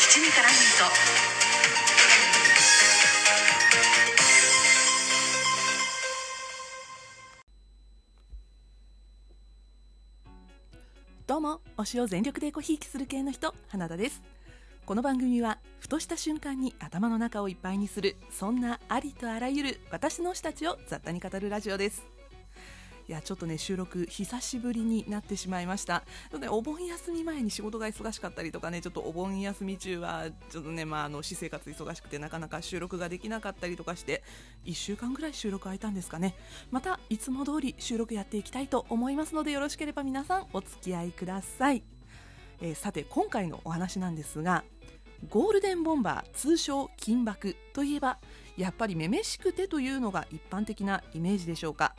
七味からミート。どうも推しを全力でごひいきする系の人花田です。この番組はふとした瞬間に頭の中をいっぱいにするそんなありとあらゆる私の推したちを雑多に語るラジオです。いやちょっとね収録久しぶりになってしまいました。ちょっとねお盆休み前に仕事が忙しかったりとかねちょっとお盆休み中はちょっとねまああの私生活忙しくてなかなか収録ができなかったりとかして1週間ぐらい収録空いたんですかね。またいつも通り収録やっていきたいと思いますのでよろしければ皆さんお付き合いください、えーさて今回のお話なんですがゴールデンボンバー通称金箔といえばやっぱりめめしくてというのが一般的なイメージでしょうか。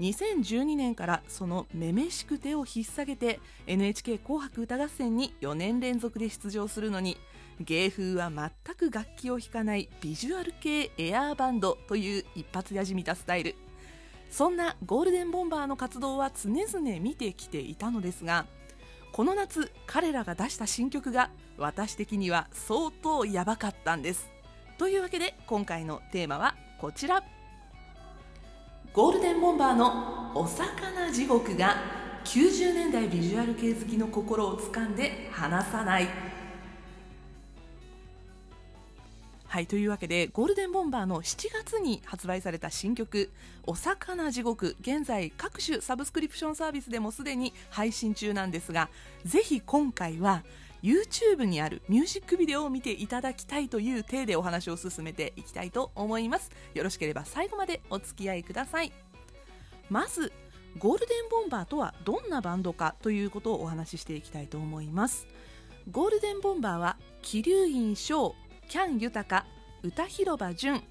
2012年からそのめめしくてを引っ提げて NHK 紅白歌合戦に4年連続で出場するのに芸風は全く楽器を弾かないビジュアル系エアーバンドという一発やじみたスタイル。そんなゴールデンボンバーの活動は常々見てきていたのですがこの夏彼らが出した新曲が私的には相当やばかったんです。というわけで今回のテーマはこちら。ゴールデンボンバーの「お魚地獄」が90年代ビジュアル系好きの心を掴んで離さない。はいというわけでゴールデンボンバーの7月に発売された新曲「お魚地獄」現在各種サブスクリプションサービスでもすでに配信中なんですがぜひ今回は YouTube にあるミュージックビデオを見ていただきたいという体でお話を進めていきたいと思います。よろしければ最後までお付き合いください。まずゴールデンボンバーとはどんなバンドかということをお話ししていきたいと思います。ゴールデンボンバーは桐生院翔キャン豊歌広場淳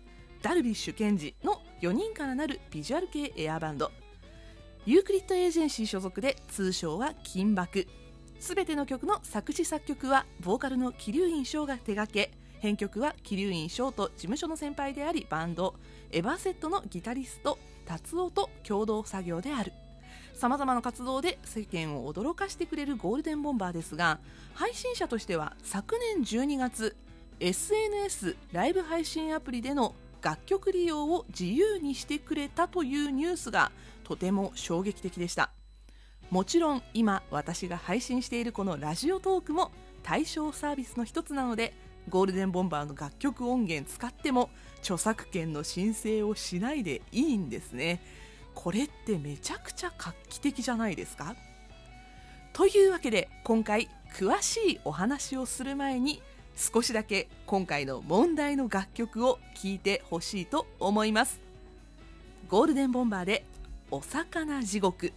ダルビッシュ賢治の4人からなるビジュアル系エアバンド。ユークリッドエージェンシー所属で通称は金爆。すべての曲の作詞作曲はボーカルの鬼龍院翔が手掛け。編曲は鬼龍院翔と事務所の先輩でありバンド。 Everset のギタリスト tatsuo と共同作業である。さまざまな活動で世間を驚かしてくれるゴールデンボンバーですが配信者としては昨年12月 SNS ライブ配信アプリでの楽曲利用を自由にしてくれたというニュースがとても衝撃的でした。もちろん今私が配信しているこのラジオトークも対象サービスの一つなのでゴールデンボンバーの楽曲音源使っても著作権の申請をしないでいいんですね。これってめちゃくちゃ画期的じゃないですか？というわけで今回詳しいお話をする前に少しだけ今回の問題の楽曲を聴いてほしいと思います。ゴールデンボンバーで「お魚地獄」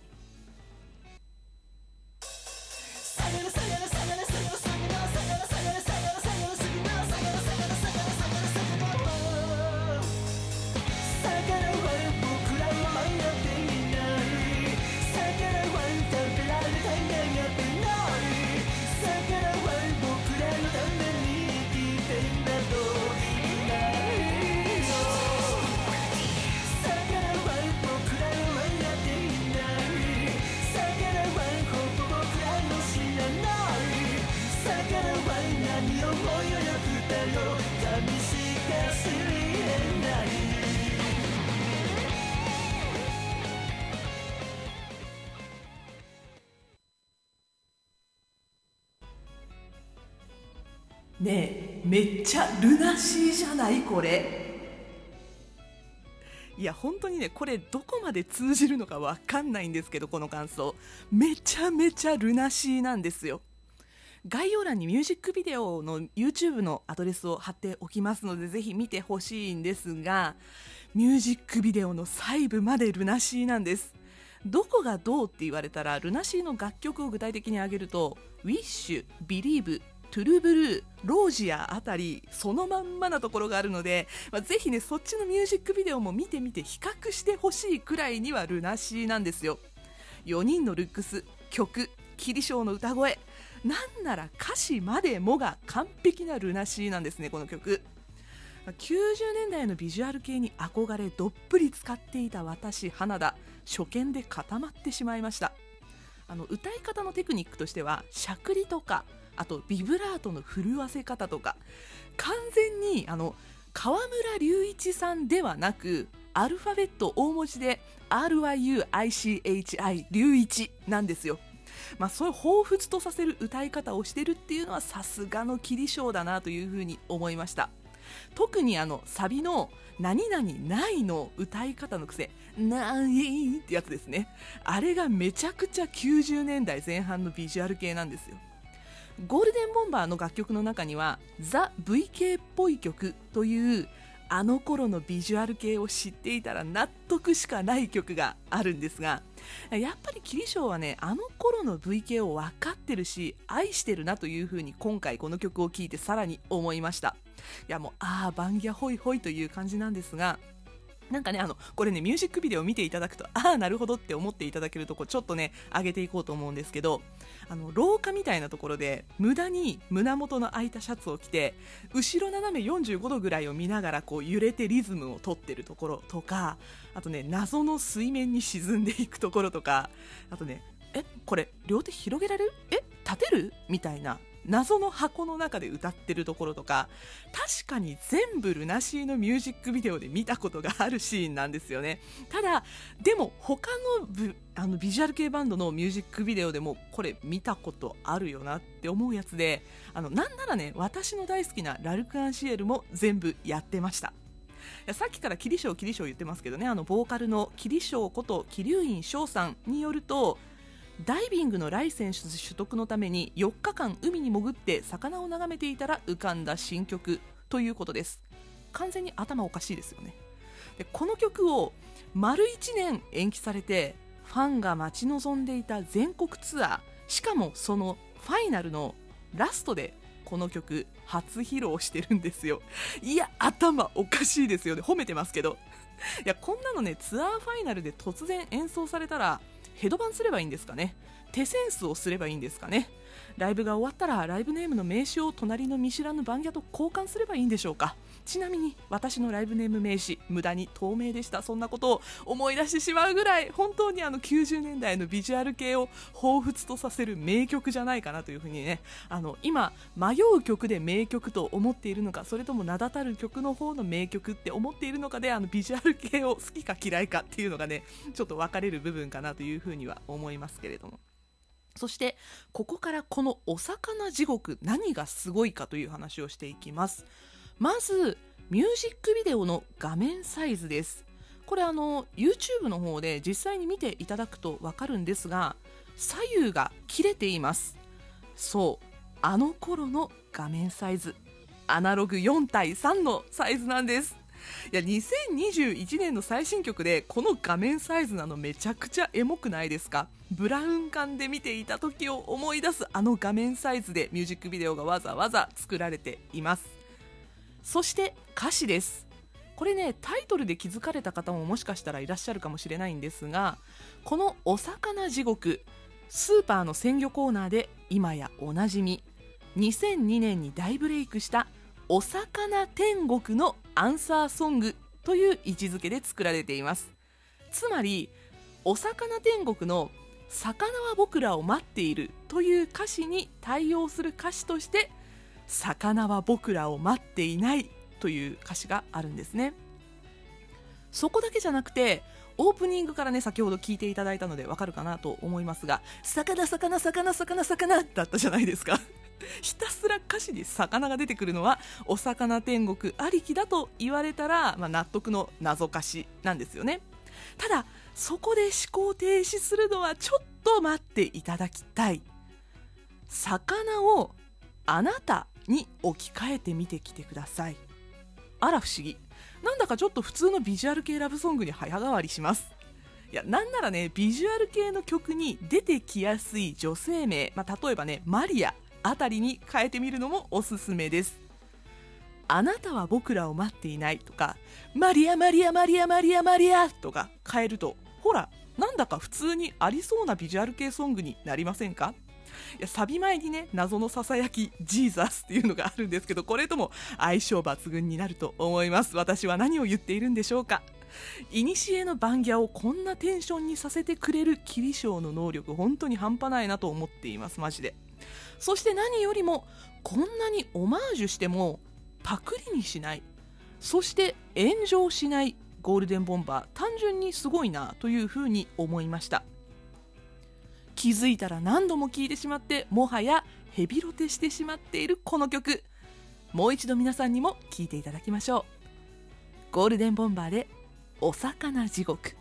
ねえめっちゃルナシーじゃないこれ。いや本当にねこれどこまで通じるのかわかんないんですけどこの感想。めちゃめちゃルナシーなんですよ。概要欄にミュージックビデオの YouTube のアドレスを貼っておきますのでぜひ見てほしいんですがミュージックビデオの細部までルナシーなんです。どこがどうって言われたらルナシーの楽曲を具体的に挙げると「Wish」「Believe」トゥルブルー、ロージアあたり、そのまんまなところがあるので、まあ、ぜひね、そっちのミュージックビデオも見てみて比較してほしいくらいにはルナシーなんですよ。4人のルックス、曲、キリショーの歌声、なんなら歌詞までもが完璧なルナシーなんですね、この曲。90年代のビジュアル系に憧れどっぷり使っていた私花田初見で固まってしまいましたあの歌い方のテクニックとしてはしゃくりとかあとビブラートの震わせ方とか完全にあの河村隆一さんではなくアルファベット大文字で RYUICHI 隆一なんですよ。まあ、そういう彷彿とさせる歌い方をしてるっていうのはさすがのキリショーだなというふうに思いました。特にあのサビの「何々ない」の歌い方の癖「ない」ってやつですね。あれがめちゃくちゃ90年代前半のビジュアル系なんですよ。ゴールデンボンバーの楽曲の中にはザ・ VK っぽい曲というあの頃のビジュアル系を知っていたら納得しかない曲があるんですがやっぱりキリショーはねあの頃の VK を分かってるし愛してるなというふうに今回この曲を聴いてさらに思いました。いやもうああバンギャホイホイという感じなんですがなんかね、あの、これね、ミュージックビデオ見ていただくと、ああ、なるほどって思っていただけるとこ、ちょっとね、上げていこうと思うんですけど、あの、廊下みたいなところで、無駄に胸元の開いたシャツを着て、後ろ斜め45度ぐらいを見ながら、こう、揺れてリズムを取ってるところとか、あとね、謎の水面に沈んでいくところとか、あとね、え、これ、両手広げられる？え、立てる？みたいな謎の箱の中で歌ってるところとか確かに全部ルナシーのミュージックビデオで見たことがあるシーンなんですよね。ただでも他のあのビジュアル系バンドのミュージックビデオでもこれ見たことあるよなって思うやつであのなんならね私の大好きなラルク・アンシエルも全部やってました。さっきからキリショーキリショー言ってますけどねあのボーカルのキリショーこと桐生院翔さんによるとダイビングのライセンス取得のために4日間海に潜って魚を眺めていたら浮かんだ新曲ということです。完全に頭おかしいですよね。でこの曲を丸1年延期されてファンが待ち望んでいた全国ツアーしかもそのファイナルのラストでこの曲初披露してるんですよ。いや頭おかしいですよね。褒めてますけど。いやこんなのねツアーファイナルで突然演奏されたらヘドバンすればいいんですかね。手センスをすればいいんですかね。ライブが終わったらライブネームの名刺を隣の見知らぬ番屋と交換すればいいんでしょうか？ちなみに私のライブネーム名刺無駄に透明でしたそんなことを思い出してしまうぐらい本当にあの90年代のビジュアル系を彷彿とさせる名曲じゃないかなというふうにねあの今迷う曲で名曲と思っているのかそれとも名だたる曲の方の名曲って思っているのかであのビジュアル系を好きか嫌いかっていうのがねちょっと分かれる部分かなというふうには思いますけれども。そしてここからこのお魚地獄何がすごいかという話をしていきます。まずミュージックビデオの画面サイズです。これあの YouTube の方で実際に見ていただくと分かるんですが左右が切れています。そうあの頃の画面サイズ。アナログ4対3のサイズなんです。いや2021年の最新曲でこの画面サイズなのめちゃくちゃエモくないですか？ブラウン管で見ていた時を思い出すあの画面サイズでミュージックビデオがわざわざ作られています。そして歌詞です。これねタイトルで気づかれた方ももしかしたらいらっしゃるかもしれないんですがこの「お魚地獄」スーパーの鮮魚コーナーで今やおなじみ。2002年に大ブレイクした「お魚天国」のアンサーソングという位置づけで作られています。つまり「お魚天国」の「魚は僕らを待っている」という歌詞に対応する歌詞として「魚は僕らを待っていないという歌詞があるんですね。そこだけじゃなくてオープニングからね先ほど聞いていただいたのでわかるかなと思いますが魚魚魚魚魚だったじゃないですか。ひたすら歌詞に魚が出てくるのはお魚天国ありきだと言われたら、まあ、納得の謎歌詞なんですよね。ただそこで思考停止するのはちょっと待っていただきたい。魚をあなたに置き換えてみてきてください。あら不思議。なんだかちょっと普通のビジュアル系ラブソングに早変わりします。いやなんならねビジュアル系の曲に出てきやすい女性名、まあ、例えばねマリアあたりに変えてみるのもおすすめです。あなたは僕らを待っていないとかマリアマリアマリアマリアマリアとか変えるとほらなんだか普通にありそうなビジュアル系ソングになりませんか？いやサビ前にね謎のささやきジーザスっていうのがあるんですけどこれとも相性抜群になると思います。私は何を言っているんでしょうか？古の番ギャをこんなテンションにさせてくれる霧章の能力本当に半端ないなと思っています。マジで。そして何よりもこんなにオマージュしてもパクリにしない。そして炎上しないゴールデンボンバー。単純にすごいなというふうに思いました。気づいたら何度も聴いてしまってもはやヘビロテしてしまっているこの曲。もう一度皆さんにも聴いていただきましょう。ゴールデンボンバーで「お魚地獄」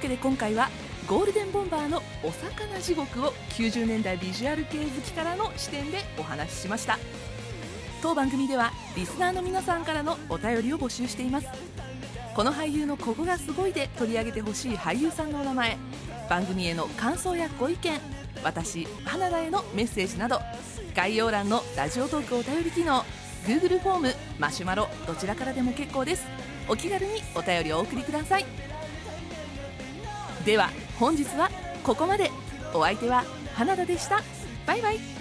けで今回はゴールデンボンバーのお魚地獄を90年代ビジュアル系好きからの視点でお話ししました。当番組ではリスナーの皆さんからのお便りを募集しています。この俳優のここがすごいで取り上げてほしい俳優さんのお名前番組への感想やご意見私花田へのメッセージなど概要欄のラジオトークお便り機能 Google フォームマシュマロどちらからでも結構です。お気軽にお便りをお送りください。では本日はここまで。お相手は花田でした。バイバイ。